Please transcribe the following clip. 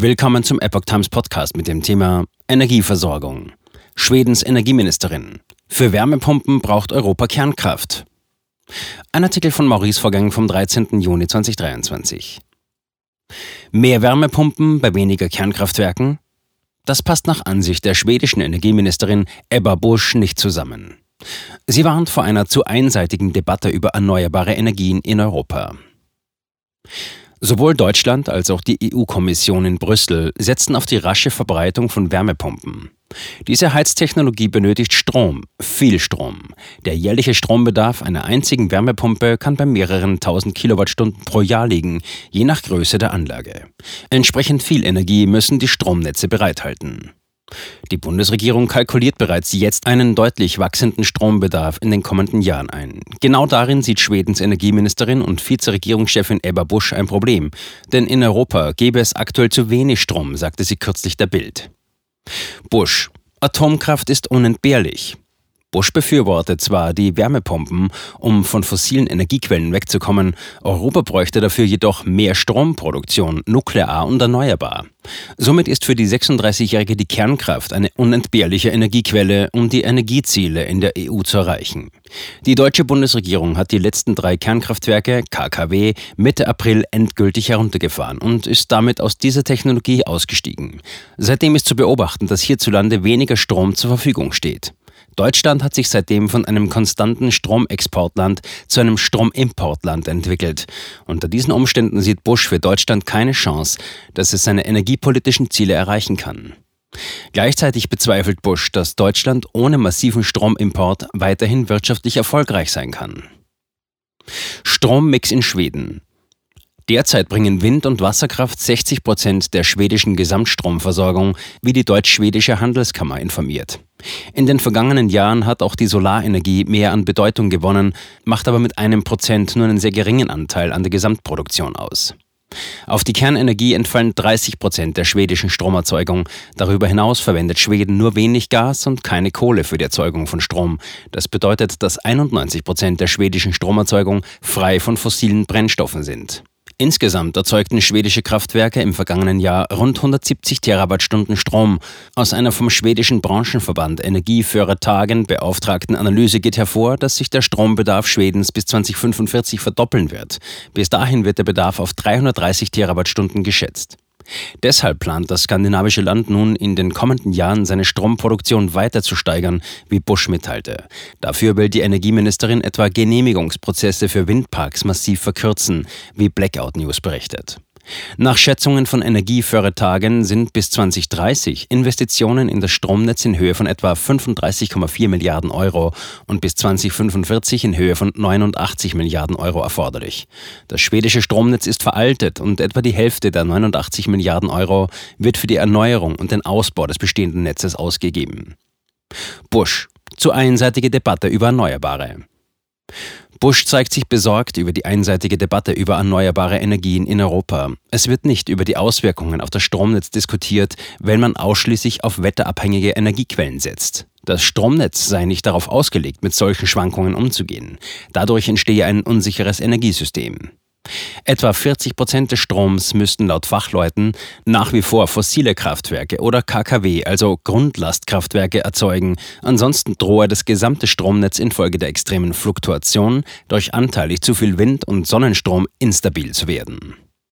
Willkommen zum Epoch Times Podcast mit dem Thema Energieversorgung. Schwedens Energieministerin. Für Wärmepumpen braucht Europa Kernkraft. Ein Artikel von Maurice Vorgang vom 13. Juni 2023. Mehr Wärmepumpen bei weniger Kernkraftwerken? Das passt nach Ansicht der schwedischen Energieministerin Ebba Busch nicht zusammen. Sie warnt vor einer zu einseitigen Debatte über erneuerbare Energien in Europa. Sowohl Deutschland als auch die EU-Kommission in Brüssel setzen auf die rasche Verbreitung von Wärmepumpen. Diese Heiztechnologie benötigt Strom, viel Strom. Der jährliche Strombedarf einer einzigen Wärmepumpe kann bei mehreren tausend Kilowattstunden pro Jahr liegen, je nach Größe der Anlage. Entsprechend viel Energie müssen die Stromnetze bereithalten. Die Bundesregierung kalkuliert bereits jetzt einen deutlich wachsenden Strombedarf in den kommenden Jahren ein. Genau darin sieht Schwedens Energieministerin und Vizeregierungschefin Ebba Busch ein Problem. Denn in Europa gäbe es aktuell zu wenig Strom, sagte sie kürzlich der Bild. Busch. Atomkraft ist unentbehrlich. Bush befürwortet zwar die Wärmepumpen, um von fossilen Energiequellen wegzukommen, Europa bräuchte dafür jedoch mehr Stromproduktion, nuklear und erneuerbar. Somit ist für die 36-Jährige die Kernkraft eine unentbehrliche Energiequelle, um die Energieziele in der EU zu erreichen. Die deutsche Bundesregierung hat die letzten drei Kernkraftwerke KKW Mitte April endgültig heruntergefahren und ist damit aus dieser Technologie ausgestiegen. Seitdem ist zu beobachten, dass hierzulande weniger Strom zur Verfügung steht. Deutschland hat sich seitdem von einem konstanten Stromexportland zu einem Stromimportland entwickelt. Unter diesen Umständen sieht Bush für Deutschland keine Chance, dass es seine energiepolitischen Ziele erreichen kann. Gleichzeitig bezweifelt Bush, dass Deutschland ohne massiven Stromimport weiterhin wirtschaftlich erfolgreich sein kann. Strommix in Schweden. Derzeit bringen Wind- und Wasserkraft 60 Prozent der schwedischen Gesamtstromversorgung, wie die deutsch-schwedische Handelskammer informiert. In den vergangenen Jahren hat auch die Solarenergie mehr an Bedeutung gewonnen, macht aber mit einem Prozent nur einen sehr geringen Anteil an der Gesamtproduktion aus. Auf die Kernenergie entfallen 30 Prozent der schwedischen Stromerzeugung. Darüber hinaus verwendet Schweden nur wenig Gas und keine Kohle für die Erzeugung von Strom. Das bedeutet, dass 91 Prozent der schwedischen Stromerzeugung frei von fossilen Brennstoffen sind. Insgesamt erzeugten schwedische Kraftwerke im vergangenen Jahr rund 170 Terawattstunden Strom. Aus einer vom schwedischen Branchenverband Energiefördertagen beauftragten Analyse geht hervor, dass sich der Strombedarf Schwedens bis 2045 verdoppeln wird. Bis dahin wird der Bedarf auf 330 Terawattstunden geschätzt. Deshalb plant das skandinavische Land nun in den kommenden Jahren seine Stromproduktion weiter zu steigern, wie Bush mitteilte. Dafür will die Energieministerin etwa Genehmigungsprozesse für Windparks massiv verkürzen, wie Blackout News berichtet. Nach Schätzungen von Energiefördertagen sind bis 2030 Investitionen in das Stromnetz in Höhe von etwa 35,4 Milliarden Euro und bis 2045 in Höhe von 89 Milliarden Euro erforderlich. Das schwedische Stromnetz ist veraltet und etwa die Hälfte der 89 Milliarden Euro wird für die Erneuerung und den Ausbau des bestehenden Netzes ausgegeben. Bush. Zu einseitige Debatte über Erneuerbare. Bush zeigt sich besorgt über die einseitige Debatte über erneuerbare Energien in Europa. Es wird nicht über die Auswirkungen auf das Stromnetz diskutiert, wenn man ausschließlich auf wetterabhängige Energiequellen setzt. Das Stromnetz sei nicht darauf ausgelegt, mit solchen Schwankungen umzugehen. Dadurch entstehe ein unsicheres Energiesystem. Etwa 40 Prozent des Stroms müssten laut Fachleuten nach wie vor fossile Kraftwerke oder KKW, also Grundlastkraftwerke, erzeugen. Ansonsten drohe das gesamte Stromnetz infolge der extremen Fluktuation durch anteilig zu viel Wind- und Sonnenstrom instabil zu werden.